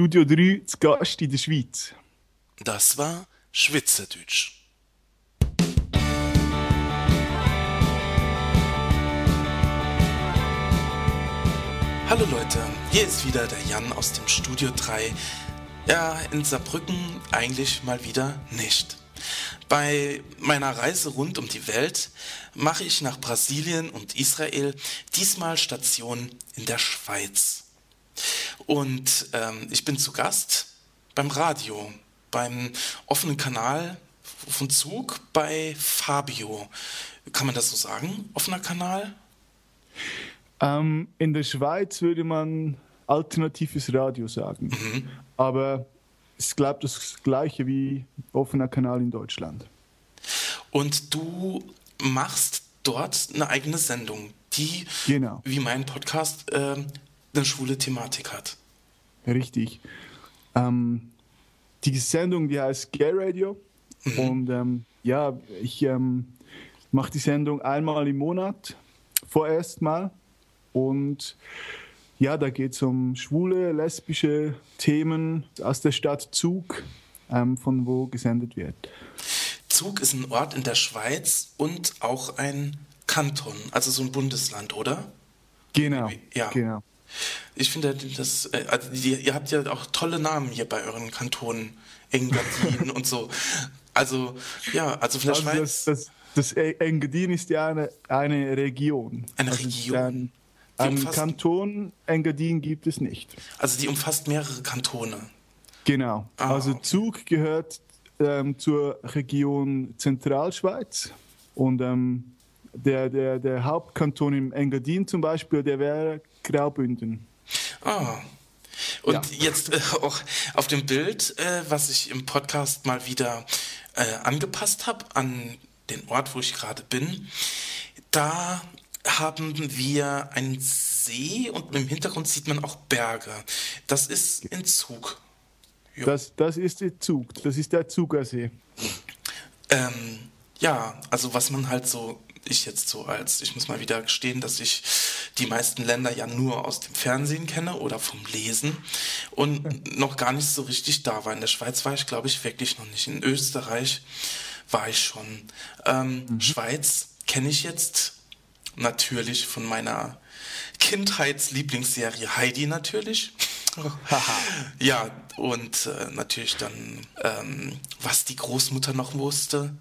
Studio 3 zu Gast in der Schweiz. Das war Schwitzerdeutsch. Hallo Leute, hier ist wieder der Jan aus dem Studio 3. Ja, in Saarbrücken eigentlich mal wieder nicht. Bei meiner Reise rund um die Welt mache ich nach Brasilien und Israel diesmal Station in der Schweiz. Und ähm, ich bin zu Gast beim Radio, beim offenen Kanal von Zug bei Fabio. Kann man das so sagen? Offener Kanal? Ähm, in der Schweiz würde man alternatives Radio sagen. Mhm. Aber ich glaube, das gleiche wie offener Kanal in Deutschland. Und du machst dort eine eigene Sendung, die, genau. wie mein Podcast, äh, eine schwule Thematik hat. Richtig. Ähm, die Sendung, die heißt Gay Radio. Mhm. Und ähm, ja, ich ähm, mache die Sendung einmal im Monat, vorerst mal. Und ja, da geht es um schwule, lesbische Themen aus der Stadt Zug, ähm, von wo gesendet wird. Zug ist ein Ort in der Schweiz und auch ein Kanton, also so ein Bundesland, oder? Genau. Ja. Genau. Ich finde, das, äh, also ihr habt ja auch tolle Namen hier bei euren Kantonen, Engadin und so. Also, ja, also der also. Das, das, das Engadin ist ja eine, eine Region. Eine also Region. Ein Kanton Engadin gibt es nicht. Also die umfasst mehrere Kantone. Genau. Ah, also Zug gehört ähm, zur Region Zentralschweiz und ähm, der, der, der Hauptkanton im Engadin zum Beispiel, der wäre Graubünden. Ah. Und ja. jetzt äh, auch auf dem Bild, äh, was ich im Podcast mal wieder äh, angepasst habe an den Ort, wo ich gerade bin, da haben wir einen See und im Hintergrund sieht man auch Berge. Das ist in Zug. Das, das ist der Zug, das ist der Zugersee. Ähm, ja, also was man halt so, ich jetzt so als, ich muss mal wieder gestehen, dass ich die meisten Länder ja nur aus dem Fernsehen kenne oder vom Lesen und noch gar nicht so richtig da war. In der Schweiz war ich, glaube ich, wirklich noch nicht. In Österreich war ich schon. Ähm, mhm. Schweiz kenne ich jetzt natürlich von meiner Kindheitslieblingsserie Heidi natürlich. ja, und äh, natürlich dann, ähm, was die Großmutter noch wusste.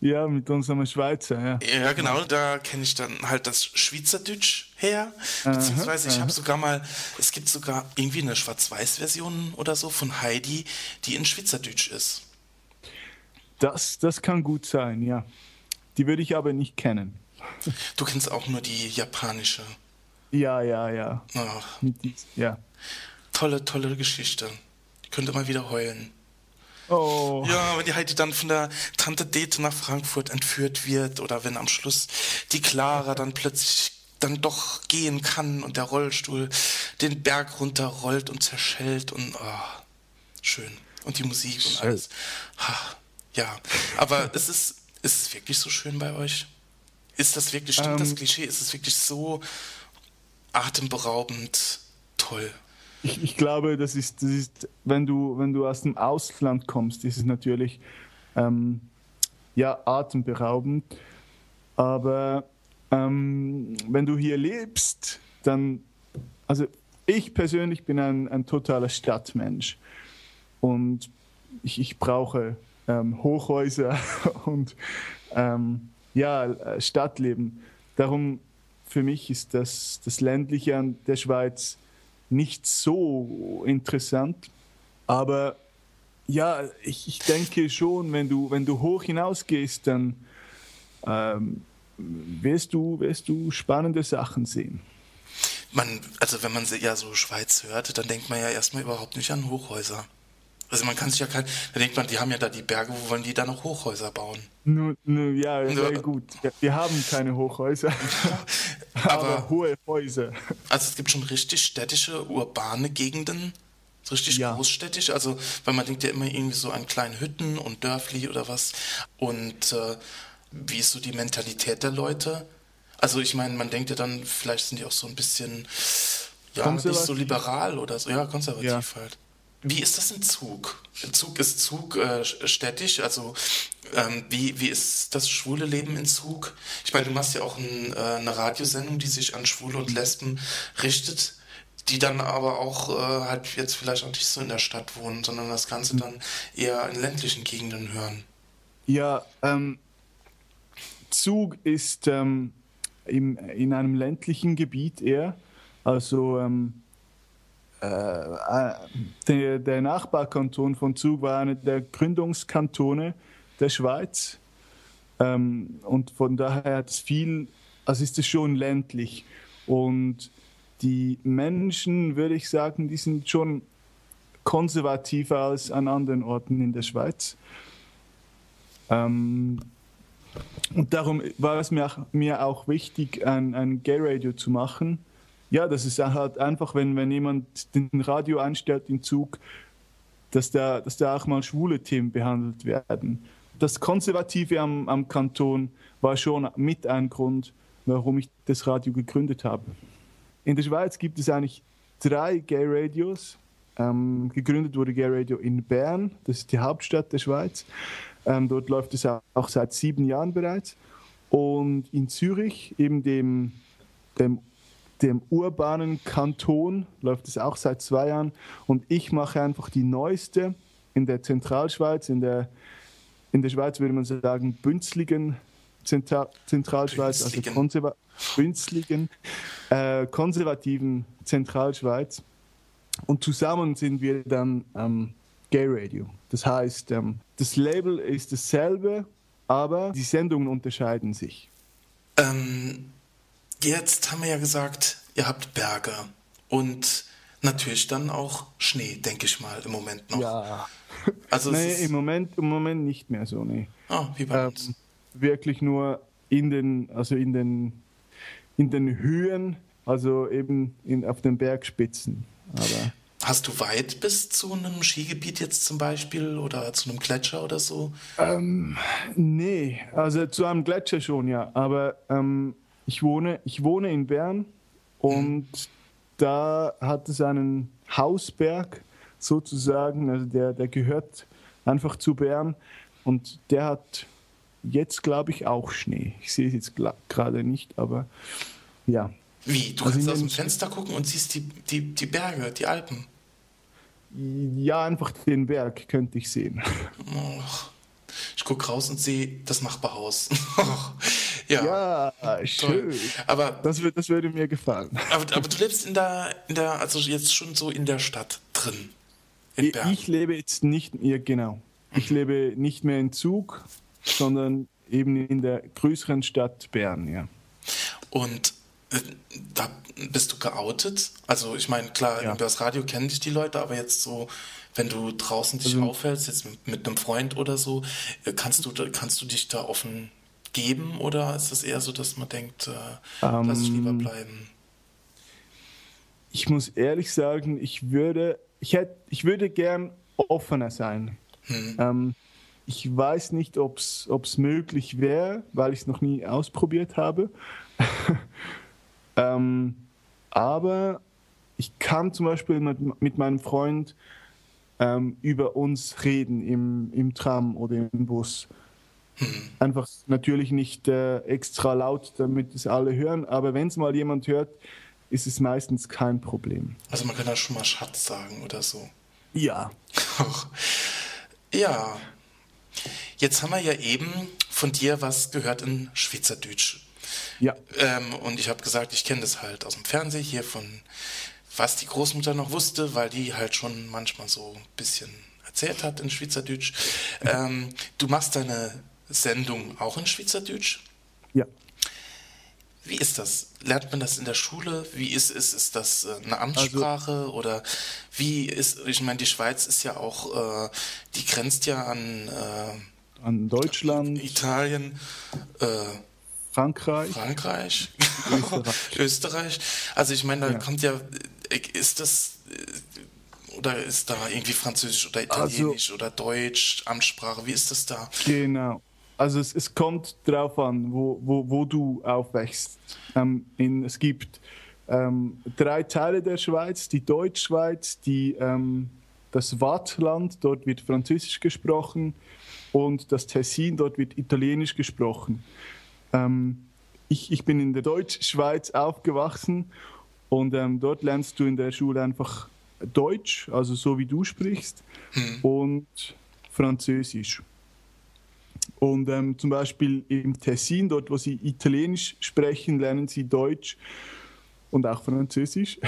Ja, mit unserem Schweizer, ja. Ja, genau, da kenne ich dann halt das Schweizerdeutsch her. Beziehungsweise ich habe sogar mal, es gibt sogar irgendwie eine Schwarz-Weiß-Version oder so von Heidi, die in Schweizerdeutsch ist. Das, das kann gut sein, ja. Die würde ich aber nicht kennen. Du kennst auch nur die japanische. Ja, ja, ja. Ach. ja. Tolle, tolle Geschichte. Ich könnte mal wieder heulen. Oh. Ja, wenn die Heidi dann von der Tante Dete nach Frankfurt entführt wird oder wenn am Schluss die Clara dann plötzlich dann doch gehen kann und der Rollstuhl den Berg runterrollt und zerschellt und oh, schön. Und die Musik und alles. Ha, ja, aber es ist, ist es wirklich so schön bei euch? Ist das wirklich, stimmt ähm, das Klischee? Ist es wirklich so atemberaubend toll? Ich, ich, glaube, das ist, das ist, wenn du, wenn du aus dem Ausland kommst, ist es natürlich ähm, ja atemberaubend. Aber ähm, wenn du hier lebst, dann, also ich persönlich bin ein, ein totaler Stadtmensch und ich, ich brauche ähm, Hochhäuser und ähm, ja, äh, Stadtleben. Darum für mich ist das, das ländliche an der Schweiz nicht so interessant. Aber ja, ich, ich denke schon, wenn du, wenn du hoch hinausgehst, dann ähm, wirst, du, wirst du spannende Sachen sehen. Man, also wenn man ja so Schweiz hört, dann denkt man ja erstmal überhaupt nicht an Hochhäuser. Also man kann sich ja kein, da denkt man, die haben ja da die Berge, wo wollen die da noch Hochhäuser bauen? Nur, nur, ja, sehr gut. Wir haben keine Hochhäuser, aber, aber, hohe Häuser. Also es gibt schon richtig städtische, urbane Gegenden, so richtig ja. großstädtisch. Also weil man denkt ja immer irgendwie so an kleine Hütten und Dörfli oder was. Und äh, wie ist so die Mentalität der Leute? Also ich meine, man denkt ja dann, vielleicht sind die auch so ein bisschen Ja, nicht so liberal oder so. Ja, konservativ ja. halt. Wie ist das in Zug? Zug ist Zug äh, städtisch, also ähm, wie, wie ist das schwule Leben in Zug? Ich meine, du machst ja auch ein, äh, eine Radiosendung, die sich an Schwule und Lesben richtet, die dann aber auch äh, halt jetzt vielleicht auch nicht so in der Stadt wohnen, sondern das Ganze dann eher in ländlichen Gegenden hören. Ja, ähm, Zug ist ähm, im, in einem ländlichen Gebiet eher, also ähm, äh, äh, der, der, Nachbarkanton von Zug war einer der Gründungskantone der Schweiz. Ähm, und von daher hat es viel, also ist es schon ländlich. Und die Menschen, würde ich sagen, die sind schon konservativer als an anderen Orten in der Schweiz. Ähm, und darum war es mir auch, mir auch wichtig, ein, ein Gay-Radio zu machen ja, das ist halt einfach, wenn, wenn jemand den Radio einstellt im Zug, dass da, dass da auch mal schwule Themen behandelt werden. Das Konservative am, am Kanton war schon mit ein Grund, warum ich das Radio gegründet habe. In der Schweiz gibt es eigentlich drei Gay Radios. Ähm, gegründet wurde Gay Radio in Bern, das ist die Hauptstadt der Schweiz. Ähm, dort läuft es auch seit sieben Jahren bereits. Und in Zürich, eben dem, dem dem urbanen Kanton läuft es auch seit zwei Jahren und ich mache einfach die neueste in der Zentralschweiz, in der, in der Schweiz würde man sagen bünzligen Zentral Zentralschweiz, also konserva bünzligen, äh, konservativen Zentralschweiz. Und zusammen sind wir dann ähm, Gay Radio. Das heißt, ähm, das Label ist dasselbe, aber die Sendungen unterscheiden sich. Ähm, Jetzt haben wir ja gesagt, ihr habt Berge und natürlich dann auch Schnee, denke ich mal, im Moment noch. Ja. Also nee, im Moment, im Moment nicht mehr so, nee. Ah, wie bei ähm, uns. Wirklich nur in den, also in den, in den Höhen, also eben in, auf den Bergspitzen. Aber Hast du weit bis zu einem Skigebiet jetzt zum Beispiel oder zu einem Gletscher oder so? Ähm, nee, also zu einem Gletscher schon, ja. Aber ähm, ich wohne, ich wohne in Bern und da hat es einen Hausberg sozusagen, also der, der gehört einfach zu Bern und der hat jetzt, glaube ich, auch Schnee. Ich sehe es jetzt gerade nicht, aber ja. Wie? Du also kannst aus dem Fenster gucken und siehst die, die, die Berge, die Alpen? Ja, einfach den Berg könnte ich sehen. Ich gucke raus und sehe das Nachbarhaus. Ja, ja schön. Aber das, wird, das würde mir gefallen. Aber, aber du lebst in der, in der, also jetzt schon so in der Stadt drin. Ich, ich lebe jetzt nicht mehr, genau. Ich mhm. lebe nicht mehr in Zug, sondern eben in der größeren Stadt Bern, ja. Und äh, da bist du geoutet? Also ich meine, klar, ja. über das Radio kennen dich die Leute, aber jetzt so, wenn du draußen dich also, aufhältst, jetzt mit, mit, einem Freund oder so, äh, kannst du, kannst du dich da offen geben oder ist es eher so, dass man denkt, äh, ähm, lass ich lieber bleiben? Ich muss ehrlich sagen, ich würde, ich hätte, ich würde gern offener sein. Hm. Ähm, ich weiß nicht, ob es möglich wäre, weil ich es noch nie ausprobiert habe. ähm, aber ich kann zum Beispiel mit, mit meinem Freund ähm, über uns reden im, im Tram oder im Bus. Einfach natürlich nicht äh, extra laut, damit es alle hören, aber wenn es mal jemand hört, ist es meistens kein Problem. Also man kann da schon mal Schatz sagen oder so. Ja. ja. Jetzt haben wir ja eben von dir was gehört in Schweizerdeutsch. Ja. Ähm, und ich habe gesagt, ich kenne das halt aus dem Fernsehen hier von was die Großmutter noch wusste, weil die halt schon manchmal so ein bisschen erzählt hat in Schweizerdeutsch. Ähm, du machst deine Sendung auch in Schweizerdeutsch? Ja. Wie ist das? Lernt man das in der Schule? Wie ist es? Ist das äh, eine Amtssprache also, oder wie ist? Ich meine, die Schweiz ist ja auch, äh, die grenzt ja an äh, an Deutschland, Italien, äh, Frankreich, Frankreich, Österreich. Österreich. Also ich meine, da ja. kommt ja, äh, ist das oder ist da irgendwie Französisch oder also Italienisch also, oder Deutsch Amtssprache? Wie ist das da? Genau. Also es, es kommt darauf an, wo, wo, wo du aufwächst. Ähm, in, es gibt ähm, drei Teile der Schweiz, die Deutschschweiz, die, ähm, das Wattland, dort wird Französisch gesprochen und das Tessin, dort wird Italienisch gesprochen. Ähm, ich, ich bin in der Deutschschweiz aufgewachsen und ähm, dort lernst du in der Schule einfach Deutsch, also so wie du sprichst, hm. und Französisch. Und ähm, zum Beispiel im Tessin, dort wo sie Italienisch sprechen, lernen sie Deutsch und auch Französisch.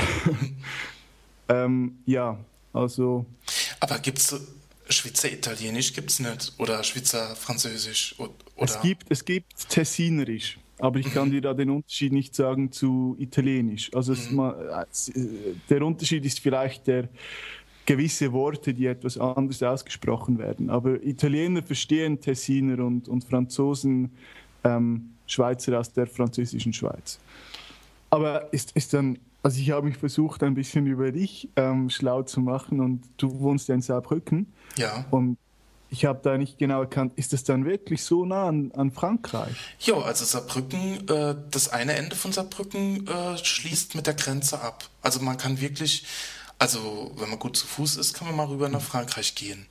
ähm, ja, also. Aber gibt es Schweizer Italienisch gibt es nicht oder Schweizer Französisch? Oder? Es gibt, es gibt Tessinerisch. Aber ich kann mhm. dir da den Unterschied nicht sagen zu Italienisch. Also mhm. mal, der Unterschied ist vielleicht der gewisse Worte, die etwas anders ausgesprochen werden. Aber Italiener verstehen Tessiner und, und Franzosen ähm, Schweizer aus der französischen Schweiz. Aber ist, ist dann, also ich habe mich versucht, ein bisschen über dich ähm, schlau zu machen und du wohnst ja in Saarbrücken. Ja. Und ich habe da nicht genau erkannt, ist das dann wirklich so nah an, an Frankreich? Ja, also Saarbrücken, äh, das eine Ende von Saarbrücken äh, schließt mit der Grenze ab. Also man kann wirklich, also wenn man gut zu Fuß ist, kann man mal rüber nach Frankreich gehen.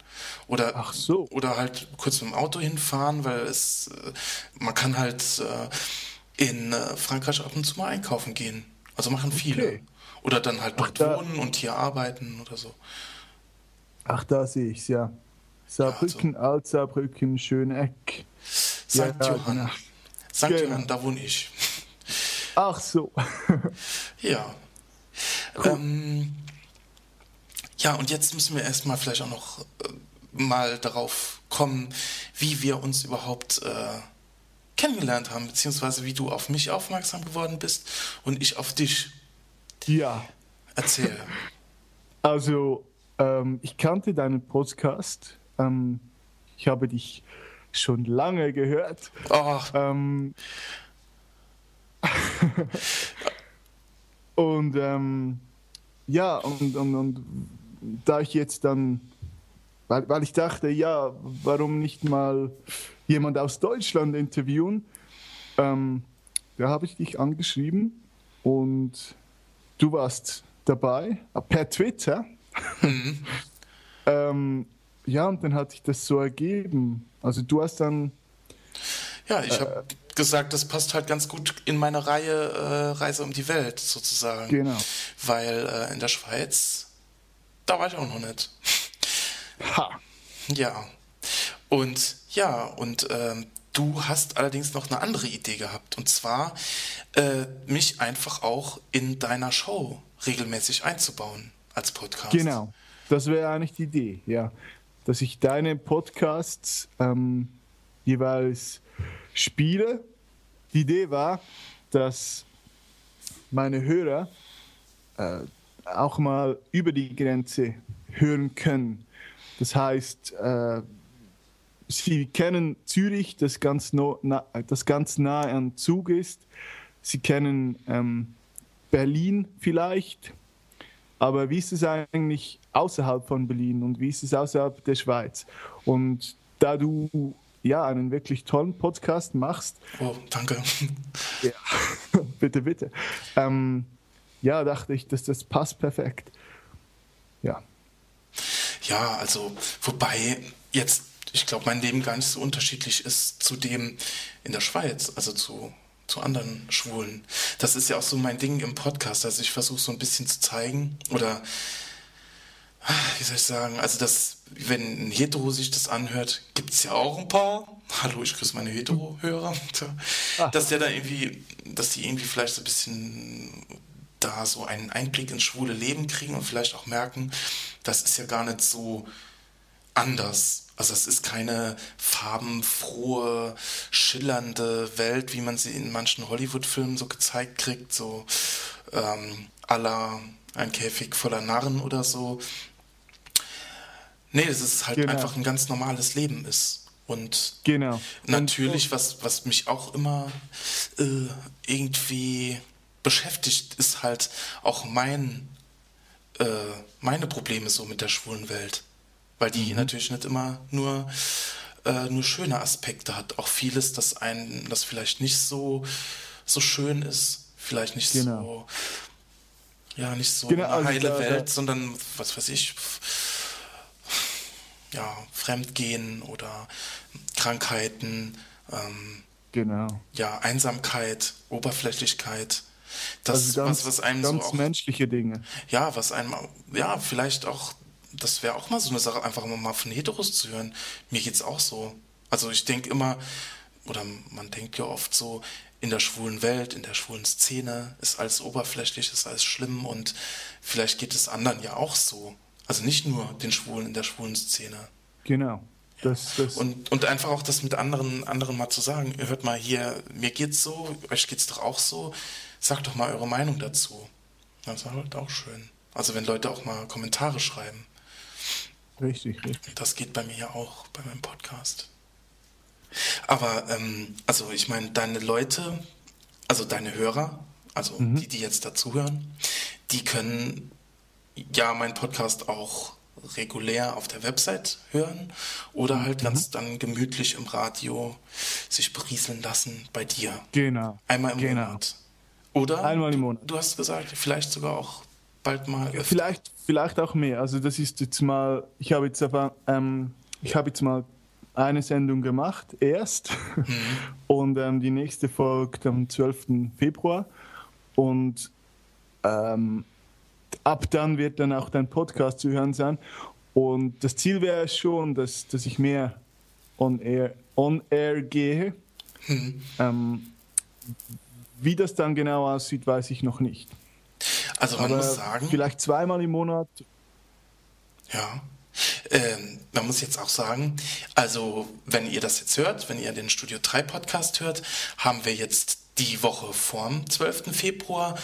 Oder, Ach so. oder halt kurz mit dem Auto hinfahren, weil es, äh, man kann halt äh, in äh, Frankreich ab und zu mal einkaufen gehen. Also machen viele. Okay. Oder dann halt dort Ach, wohnen und hier arbeiten oder so. Ach, da sehe ich es, ja. Saarbrücken, also. Alt-Saarbrücken, Schöneck. St. Ja, Johann. Genau. St. Genau. Johann, da wohne ich. Ach so. ja. Cool. Ähm, ja, und jetzt müssen wir erstmal vielleicht auch noch äh, mal darauf kommen, wie wir uns überhaupt äh, kennengelernt haben, beziehungsweise wie du auf mich aufmerksam geworden bist und ich auf dich. Ja. Erzähl. Also, ähm, ich kannte deinen Podcast ähm, ich habe dich schon lange gehört. Oh. Ähm, und ähm, ja, und, und, und da ich jetzt dann, weil, weil ich dachte, ja, warum nicht mal jemand aus Deutschland interviewen, ähm, da habe ich dich angeschrieben und du warst dabei, per Twitter. Mhm. ähm, ja, und dann hat sich das so ergeben. Also du hast dann. Ja, ich habe äh, gesagt, das passt halt ganz gut in meine Reihe äh, Reise um die Welt sozusagen. Genau. Weil äh, in der Schweiz, da war ich auch noch nicht. Ha. Ja. Und ja, und ähm, du hast allerdings noch eine andere Idee gehabt. Und zwar äh, mich einfach auch in deiner Show regelmäßig einzubauen als Podcast. Genau. Das wäre eigentlich die Idee, ja dass ich deine Podcasts ähm, jeweils spiele. Die Idee war, dass meine Hörer äh, auch mal über die Grenze hören können. Das heißt, äh, sie kennen Zürich, das ganz, no, na, das ganz nah an Zug ist. Sie kennen ähm, Berlin vielleicht aber wie ist es eigentlich außerhalb von Berlin und wie ist es außerhalb der Schweiz? Und da du ja einen wirklich tollen Podcast machst. Oh, danke. Ja, bitte, bitte. Ähm, ja, dachte ich, dass das passt perfekt. Ja. Ja, also, wobei jetzt, ich glaube, mein Leben gar nicht so unterschiedlich ist zu dem in der Schweiz, also zu zu anderen Schwulen. Das ist ja auch so mein Ding im Podcast. Also ich versuche so ein bisschen zu zeigen oder wie soll ich sagen, also das, wenn ein Hetero sich das anhört, gibt es ja auch ein paar. Hallo, ich grüße meine Hetero-Hörer. Ah. Dass der da irgendwie, dass die irgendwie vielleicht so ein bisschen da so einen Einblick ins schwule Leben kriegen und vielleicht auch merken, das ist ja gar nicht so anders also es ist keine farbenfrohe, schillernde Welt, wie man sie in manchen Hollywood-Filmen so gezeigt kriegt, so ähm, aller ein Käfig voller Narren oder so. Nee, es halt genau. einfach ein ganz normales Leben ist. Und genau. natürlich, was, was mich auch immer äh, irgendwie beschäftigt, ist halt auch mein, äh, meine Probleme so mit der schwulen Welt weil die mhm. natürlich nicht immer nur, äh, nur schöne Aspekte hat. Auch vieles, das einen, das vielleicht nicht so, so schön ist, vielleicht nicht genau. so Ja, nicht so Genau, eine also heile da- Welt, da- sondern was weiß ich, ja, Fremdgehen oder Krankheiten, ähm, Genau. ja, Einsamkeit, Oberflächlichkeit. Das, Also ganz, was, was einem ganz so auch, menschliche Dinge. ja, was einem, ja, vielleicht auch, das wäre auch mal so eine Sache, einfach mal von Heteros zu hören. Mir geht's auch so. Also ich denke immer, oder man denkt ja oft so, in der schwulen Welt, in der schwulen Szene ist alles oberflächlich, ist alles schlimm und vielleicht geht es anderen ja auch so. Also nicht nur den Schwulen in der schwulen Szene. Genau. Das, das, Und, und einfach auch das mit anderen, anderen mal zu sagen, ihr hört mal hier, mir geht's so, euch geht's doch auch so, sagt doch mal eure Meinung dazu. Das war halt auch schön. Also wenn Leute auch mal Kommentare schreiben. richtig, richtig. Das geht bei mir ja auch, bei meinem Podcast. Aber, ähm, also ich meine, deine Leute, also deine Hörer, also die, die jetzt dazuhören, die können ja meinen Podcast auch regulär auf der Website hören oder halt ganz dann gemütlich im Radio sich berieseln lassen bei dir. Genau. Einmal im genau. Monat. Oder? Einmal im du, Monat. Du hast gesagt, vielleicht sogar auch bald mal öfter. Vielleicht, vielleicht auch mehr. Also das ist jetzt mal, ich habe jetzt aber, ähm, ich habe jetzt mal eine Sendung gemacht, erst. Und ähm, die nächste folgt am 12. Februar. Und ähm, ab dann wird dann auch dein Podcast zu hören sein. Und das Ziel wäre schon, dass, dass ich mehr on air, on air gehe. Ähm, wie das dann genau aussieht, weiß ich noch nicht. Also man Aber muss sagen, vielleicht zweimal im Monat. Ja. Ähm, man muss jetzt auch sagen, also wenn ihr das jetzt hört, wenn ihr den Studio 3 Podcast hört, haben wir jetzt die Woche vorm 12. Februar.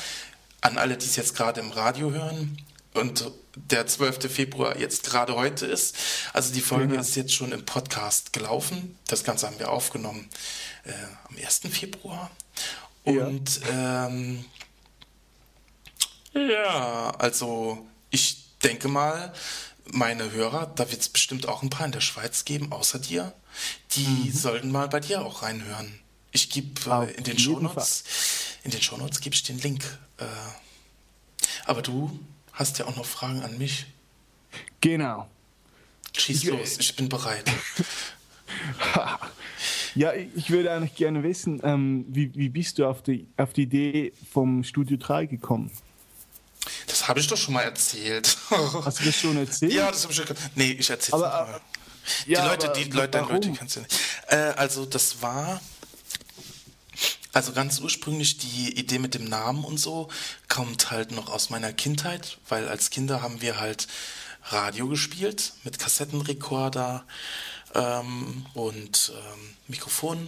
An alle, die es jetzt gerade im Radio hören und der 12. Februar jetzt gerade heute ist. Also die Folge Genau. ist jetzt schon im Podcast gelaufen. Das Ganze haben wir aufgenommen äh, am 1. Februar. Ja. Und ähm, ja, also ich denke mal, meine Hörer, da wird es bestimmt auch ein paar in der Schweiz geben, außer dir, die sollten mal bei dir auch reinhören. Ich gebe äh, in den jeden Shownotes, in den Shownotes gebe ich den Link. Äh, aber du hast ja auch noch Fragen an mich. Genau. Schieß Ich- los, ich bin bereit. Ja, ich würde eigentlich gerne wissen, ähm, wie, wie bist du auf die, auf die Idee vom Studio 3 gekommen? Das habe ich doch schon mal erzählt. Hast du das schon erzählt? Ja, das habe ich schon ge- Nee, ich erzähl's Aber, noch mal. äh, Die ja, Leute, die Leute, deine warum? Leute kennst du nicht. Äh, also das war, also ganz ursprünglich die Idee mit dem Namen und so kommt halt noch aus meiner Kindheit, weil als Kinder haben wir halt Radio gespielt mit Kassettenrekorder ähm, und ähm, Mikrofon,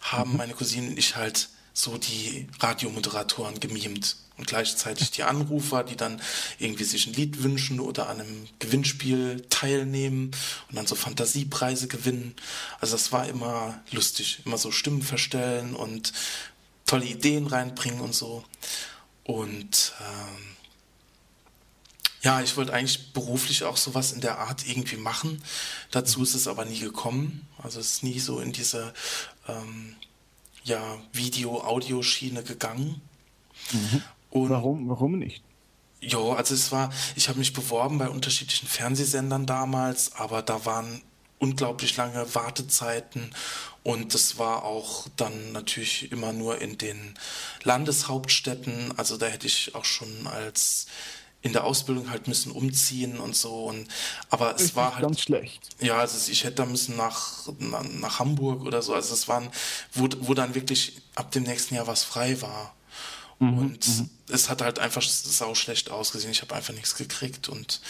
haben meine Cousine und ich halt so die Radiomoderatoren gemimt und gleichzeitig die Anrufer, die dann irgendwie sich ein Lied wünschen oder an einem Gewinnspiel teilnehmen und dann so Fantasiepreise gewinnen. Also das war immer lustig, immer so Stimmen verstellen und tolle Ideen reinbringen und so. Und ähm, ja, ich wollte eigentlich beruflich auch sowas in der Art irgendwie machen. Dazu ist es aber nie gekommen. Also es ist nie so in diese ähm, ja, Video-Audio-Schiene gegangen. Und Warum, warum nicht? Jo, also es war, ich habe mich beworben bei unterschiedlichen Fernsehsendern damals, aber da waren unglaublich lange Wartezeiten und das war auch dann natürlich immer nur in den Landeshauptstädten. Also da hätte ich auch schon als in der Ausbildung halt müssen umziehen und so und aber es Richtig war halt ganz schlecht. ja, also ich hätte da müssen nach, nach, nach Hamburg oder so. Also es waren, wo, wo dann wirklich ab dem nächsten Jahr was frei war. Und es hat halt einfach sau schlecht ausgesehen. Ich habe einfach nichts gekriegt und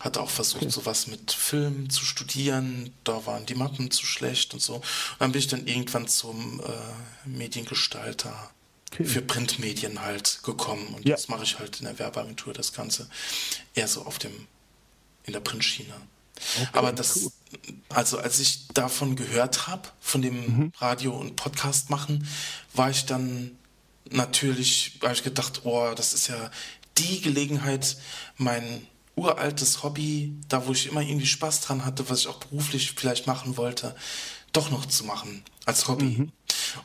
hatte auch versucht, sowas mit Film zu studieren. Da waren die Mappen zu schlecht und so. Und dann bin ich dann irgendwann zum äh, Mediengestalter Okay. für Printmedien halt gekommen. Und Ja. jetzt mache ich halt in der Werbeagentur das Ganze eher so auf dem, in der Printschiene. Aber das, cool. also als ich davon gehört habe, von dem Mhm. Radio- und Podcast machen, war ich dann natürlich, habe ich gedacht, oh, das ist ja die Gelegenheit, mein uraltes Hobby, da wo ich immer irgendwie Spaß dran hatte, was ich auch beruflich vielleicht machen wollte, doch noch zu machen als Hobby.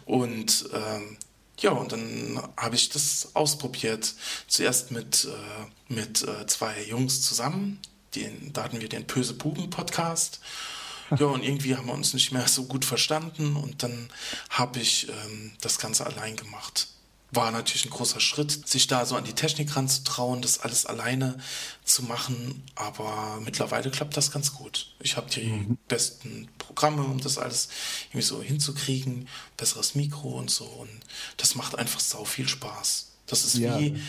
Und ähm, ja, und dann habe ich das ausprobiert. Zuerst mit, äh, mit äh, zwei Jungs zusammen. Den, da hatten wir den Böse Buben Podcast. Ja, und irgendwie haben wir uns nicht mehr so gut verstanden und dann habe ich ähm, das Ganze allein gemacht war natürlich ein großer Schritt, sich da so an die Technik ranzutrauen, das alles alleine zu machen. Aber mittlerweile klappt das ganz gut. Ich habe die mhm. besten Programme, um das alles irgendwie so hinzukriegen, besseres Mikro und so. Und das macht einfach sau viel Spaß. Das ist ja. wie,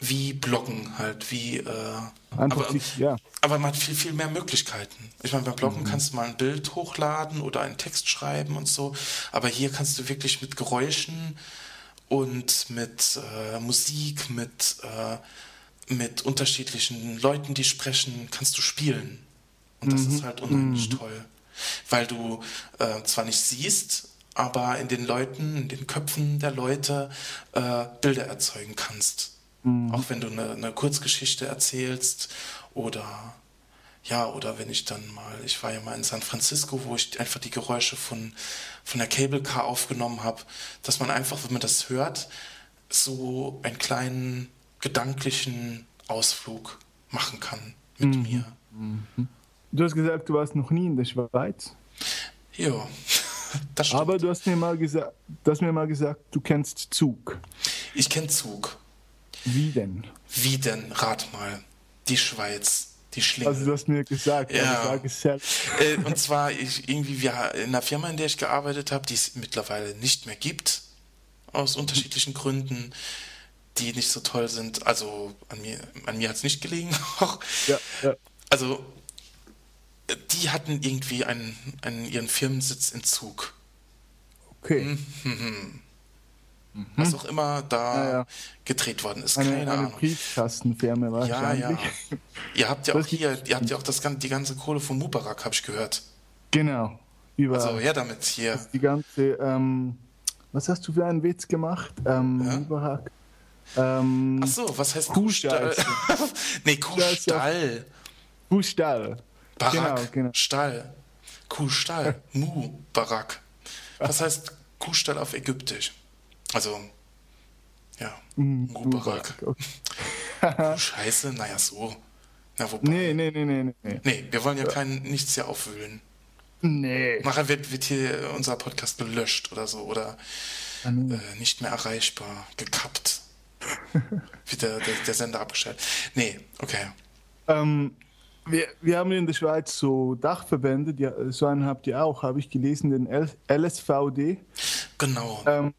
wie Bloggen halt, wie äh, aber, sich, ja. aber man hat viel, viel mehr Möglichkeiten. Ich meine, beim Bloggen mhm. kannst du mal ein Bild hochladen oder einen Text schreiben und so, aber hier kannst du wirklich mit Geräuschen und mit äh, Musik, mit, äh, mit unterschiedlichen Leuten, die sprechen, kannst du spielen. Und das mhm. ist halt unheimlich mhm. toll. Weil du äh, zwar nicht siehst, aber in den Leuten, in den Köpfen der Leute äh, Bilder erzeugen kannst. Mhm. Auch wenn du eine, eine Kurzgeschichte erzählst oder ja, oder wenn ich dann mal, ich war ja mal in San Francisco, wo ich einfach die Geräusche von, von der Cable Car aufgenommen habe, dass man einfach, wenn man das hört, so einen kleinen gedanklichen Ausflug machen kann mit mhm. mir. Mhm. Du hast gesagt, du warst noch nie in der Schweiz. Ja, das stimmt. Aber du hast mir mal gesagt, du hast mir mal gesagt, du kennst Zug. Ich kenne Zug. Wie denn? Wie denn? Rat mal. Die Schweiz die Schlinge. Also du hast mir gesagt, ja. Äh, und zwar ich, irgendwie wir, in einer Firma, in der ich gearbeitet habe, die es mittlerweile nicht mehr gibt, aus unterschiedlichen Gründen, die nicht so toll sind. Also an mir, an mir hat es nicht gelegen. ja, ja. Also die hatten irgendwie einen, einen, ihren Firmensitz in Zug. Okay. Mhm mhm. was auch immer da ja, ja. gedreht worden ist. Keine eine, Ahnung. Briefkastenfirma wahrscheinlich. Ja, ja. ihr habt ja auch hier, ihr habt ja auch das, die ganze Kohle von Mubarak, habe ich gehört. Genau. Überall. Also ja, damit hier. Die ganze, ähm, was hast du für einen Witz gemacht? Ähm, ja? Mubarak. Ähm, Ach so, was heißt Kuhstall? nee, Kuhstall. Kuhstall. Barak, genau, genau. Stall. Kuhstall. Mu, Barak. Was heißt Kuhstall auf Ägyptisch? Also, ja, mm, Mubarak. Okay. Scheiße, naja, so. Na, wobei. Nee, nee, nee, nee, nee. Nee, wir wollen ja kein, nichts hier aufwühlen. Nee. Nachher wird, wird hier unser Podcast gelöscht oder so oder äh, nicht mehr erreichbar, gekappt. wird der, der, der, Sender abgestellt. Nee, okay. Ähm, wir, wir haben in der Schweiz so Dachverbände, die, so einen habt ihr auch, habe ich gelesen, den LSVD. Genau. Ähm,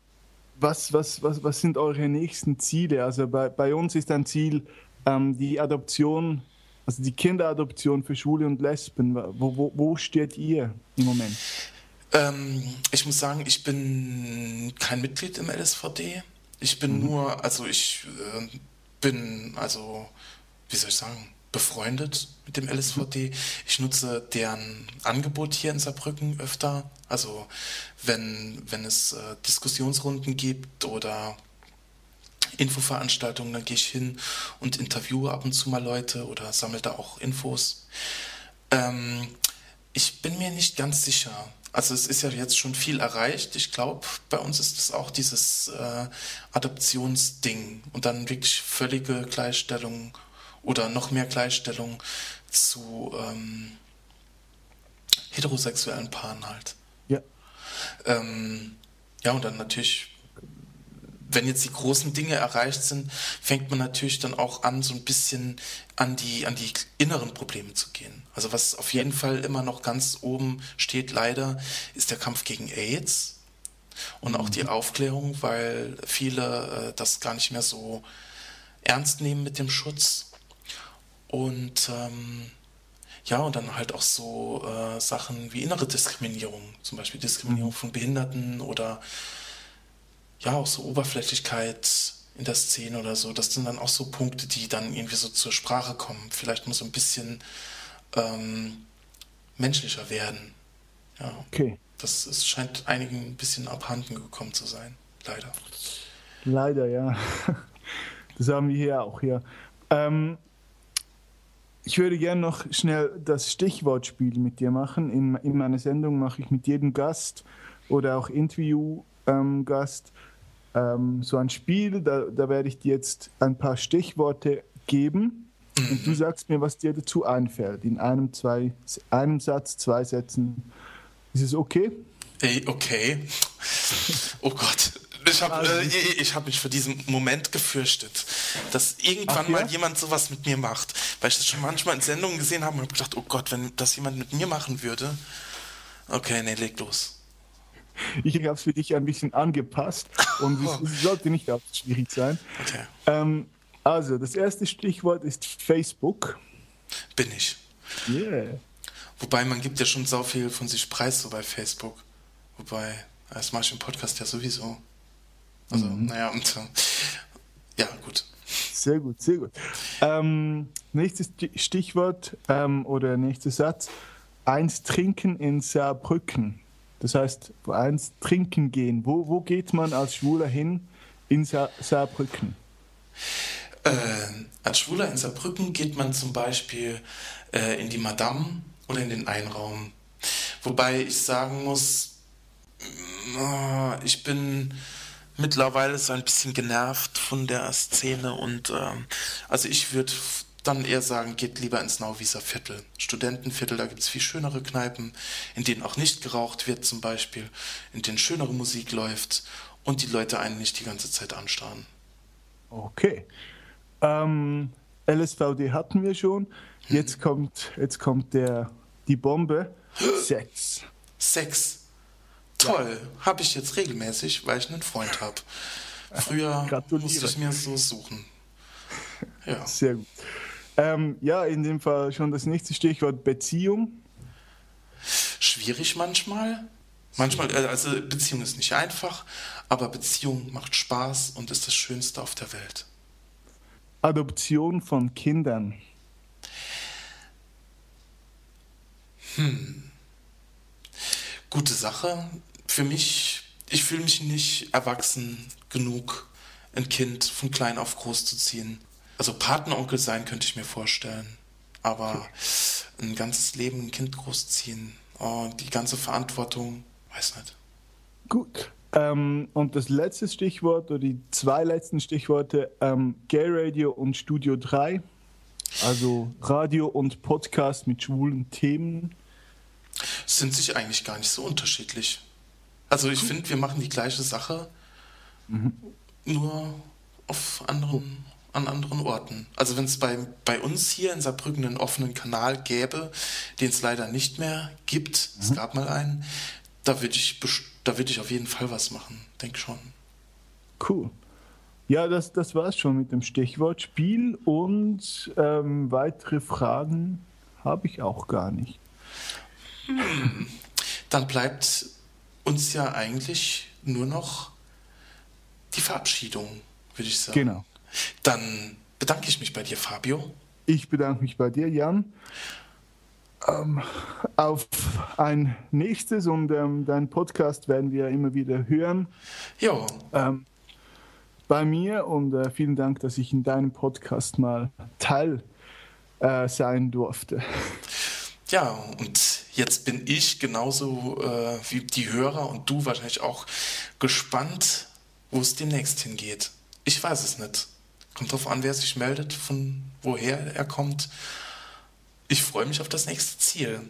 was, was, was, was sind eure nächsten Ziele? Also bei, bei uns ist ein Ziel ähm, die Adoption, also die Kinderadoption für Schwule und Lesben. Wo, wo, wo steht ihr im Moment? Ähm, ich muss sagen, ich bin kein Mitglied im LSVD. Ich bin mhm. nur, also ich äh, bin, also, wie soll ich sagen, befreundet mit dem LSVD. Ich nutze deren Angebot hier in Saarbrücken öfter. Also wenn, wenn es äh, Diskussionsrunden gibt oder Infoveranstaltungen, dann gehe ich hin und interviewe ab und zu mal Leute oder sammle da auch Infos. Ähm, ich bin mir nicht ganz sicher. Also es ist ja jetzt schon viel erreicht. Ich glaube, bei uns ist es auch dieses äh, Adoptionsding und dann wirklich völlige Gleichstellung oder noch mehr Gleichstellung zu ähm, heterosexuellen Paaren halt. Ja. Ähm, ja, und dann natürlich, wenn jetzt die großen Dinge erreicht sind, fängt man natürlich dann auch an, so ein bisschen an die, an die inneren Probleme zu gehen. Also was auf jeden Fall immer noch ganz oben steht, leider, ist der Kampf gegen AIDS und auch die mhm. Aufklärung, weil viele äh, das gar nicht mehr so ernst nehmen mit dem Schutz und ähm, ja, und dann halt auch so äh, Sachen wie innere Diskriminierung, zum Beispiel Diskriminierung von Behinderten oder ja, auch so Oberflächlichkeit in der Szene oder so. Das sind dann auch so Punkte, die dann irgendwie so zur Sprache kommen. Vielleicht muss so ein bisschen ähm, menschlicher werden. Ja. Okay. Das ist, scheint einigen ein bisschen abhanden gekommen zu sein, leider. Leider, ja. Das haben wir hier auch hier. Ähm, ich würde gerne noch schnell das Stichwortspiel mit dir machen. In, in meiner Sendung mache ich mit jedem Gast oder auch Interviewgast ähm, so ein Spiel, da, da werde ich dir jetzt ein paar Stichworte geben mhm. und du mhm. sagst mir, was dir dazu einfällt. In einem, zwei, einem Satz, zwei Sätzen. Ist es okay? Ey, okay. Oh Gott. Ich habe äh, hab mich für diesen Moment gefürchtet, dass irgendwann Ach, ja? mal jemand sowas mit mir macht. Weil ich das schon manchmal in Sendungen gesehen habe und habe gedacht, oh Gott, wenn das jemand mit mir machen würde. Okay, nee, leg los. Ich habe es für dich ein bisschen angepasst und es, es sollte nicht auch schwierig sein. Okay. Ähm, also, das erste Stichwort ist Facebook. Bin ich. Yeah. Wobei man gibt ja schon so viel von sich preis so bei Facebook. Wobei, das mache ich im Podcast ja sowieso. Also, mhm. naja, und äh, ja, gut. Sehr gut, sehr gut. Ähm, nächstes Stichwort ähm, oder nächster Satz. Eins trinken in Saarbrücken. Das heißt, eins trinken gehen. Wo, wo geht man als Schwuler hin in Sa Saarbrücken? Äh, als Schwuler in Saarbrücken geht man zum Beispiel äh, in die Madame oder in den Einraum. Wobei ich sagen muss, äh, ich bin mittlerweile so ein bisschen genervt von der Szene und äh, also ich würde dann eher sagen, geht lieber ins Nauwieser Viertel. Studentenviertel, da gibt es viel schönere Kneipen, in denen auch nicht geraucht wird zum Beispiel, in denen schönere Musik läuft und die Leute einen nicht die ganze Zeit anstarren. Okay. Ähm, LSVD hatten wir schon. Jetzt hm. kommt, jetzt kommt der, die Bombe. Sex. Sex. Toll. Ja. Habe ich jetzt regelmäßig, weil ich einen Freund habe. Früher musste ich mir so suchen. Ja. Sehr gut. Ähm, ja, in dem Fall schon das nächste Stichwort Beziehung. Schwierig manchmal. Manchmal, äh, also Beziehung ist nicht einfach, aber Beziehung macht Spaß und ist das Schönste auf der Welt. Adoption von Kindern. Hm. Gute Sache. Für mich, ich fühle mich nicht erwachsen genug, ein Kind von klein auf groß zu ziehen. Also Patenonkel sein könnte ich mir vorstellen. Aber ein ganzes Leben ein Kind großziehen, oh, die ganze Verantwortung, weiß nicht. Gut. Ähm, und das letzte Stichwort oder die zwei letzten Stichworte, ähm, Gay Radio und Studio 3. Also Radio und Podcast mit schwulen Themen. Sind sich eigentlich gar nicht so unterschiedlich. Also ich finde, wir machen die gleiche Sache, mhm. nur auf anderen an anderen Orten. Also wenn es bei, bei uns hier in Saarbrücken einen offenen Kanal gäbe, den es leider nicht mehr gibt, mhm. es gab mal einen, da würde ich, da würd ich auf jeden Fall was machen, denke schon. Cool. Ja, das, das war es schon mit dem Stichwort Spiel und ähm, weitere Fragen habe ich auch gar nicht. Hm. Dann bleibt uns ja eigentlich nur noch die Verabschiedung, würde ich sagen. Genau. Dann bedanke ich mich bei dir, Fabio. Ich bedanke mich bei dir, Jan. Ähm, auf ein nächstes und ähm, deinen Podcast werden wir immer wieder hören. Ja. Ähm, bei mir und äh, vielen Dank, dass ich in deinem Podcast mal Teil äh, sein durfte. Ja, und jetzt bin ich genauso äh, wie die Hörer und du wahrscheinlich auch gespannt, wo es demnächst hingeht. Ich weiß es nicht. Kommt drauf an, wer sich meldet, von woher er kommt. Ich freue mich auf das nächste Ziel.